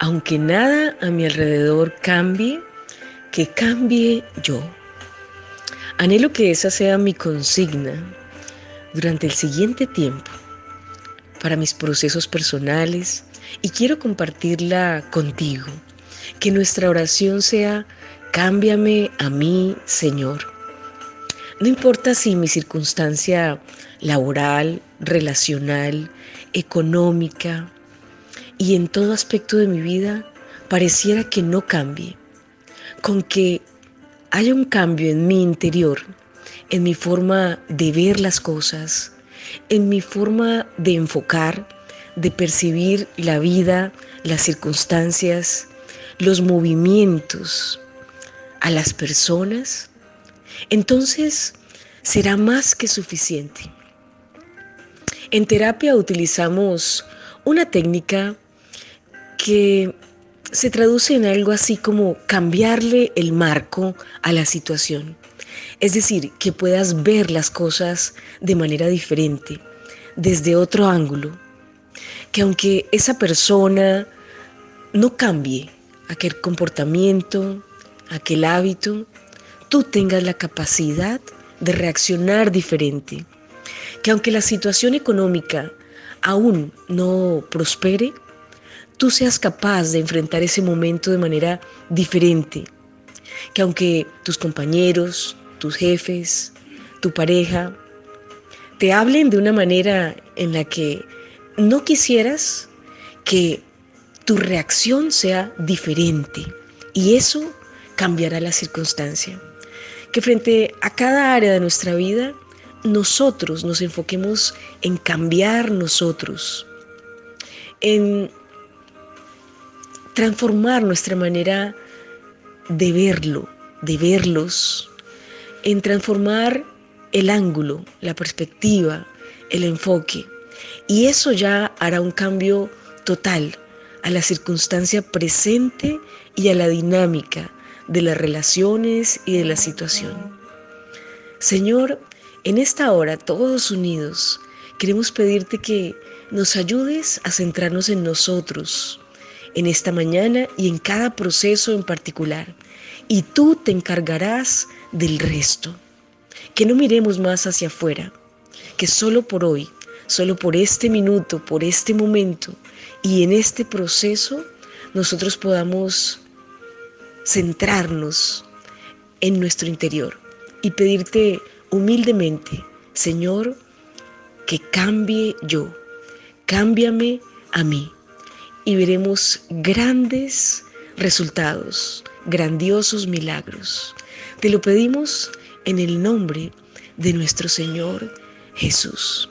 aunque nada a mi alrededor cambie, que cambie yo. Anhelo que esa sea mi consigna durante el siguiente tiempo para mis procesos personales y quiero compartirla contigo. Que nuestra oración sea, cámbiame a mí, Señor. No importa si mi circunstancia laboral, relacional, económica y en todo aspecto de mi vida pareciera que no cambie, con que haya un cambio en mi interior, en mi forma de ver las cosas, en mi forma de enfocar, de percibir la vida, las circunstancias, los movimientos a las personas, entonces será más que suficiente. En terapia utilizamos una técnica que se traduce en algo así como cambiarle el marco a la situación. Es decir, que puedas ver las cosas de manera diferente, desde otro ángulo. Que aunque esa persona no cambie aquel comportamiento, aquel hábito, tú tengas la capacidad de reaccionar diferente. Que aunque la situación económica aún no prospere, tú seas capaz de enfrentar ese momento de manera diferente. Que aunque tus compañeros, tus jefes, tu pareja, te hablen de una manera en la que no quisieras que tu reacción sea diferente. Y eso cambiará la circunstancia. Que frente a cada área de nuestra vida, nosotros nos enfoquemos en cambiar nosotros, en transformar nuestra manera de verlo, de verlos, en transformar el ángulo, la perspectiva, el enfoque. Y eso ya hará un cambio total a la circunstancia presente y a la dinámica de las relaciones y de la situación. Señor, en esta hora, todos unidos, queremos pedirte que nos ayudes a centrarnos en nosotros, en esta mañana y en cada proceso en particular. Y tú te encargarás del resto. Que no miremos más hacia afuera, que solo por hoy, solo por este minuto, por este momento y en este proceso, nosotros podamos centrarnos en nuestro interior y pedirte humildemente, Señor, que cambie yo, cámbiame a mí y veremos grandes resultados, grandiosos milagros. Te lo pedimos en el nombre de nuestro Señor Jesús.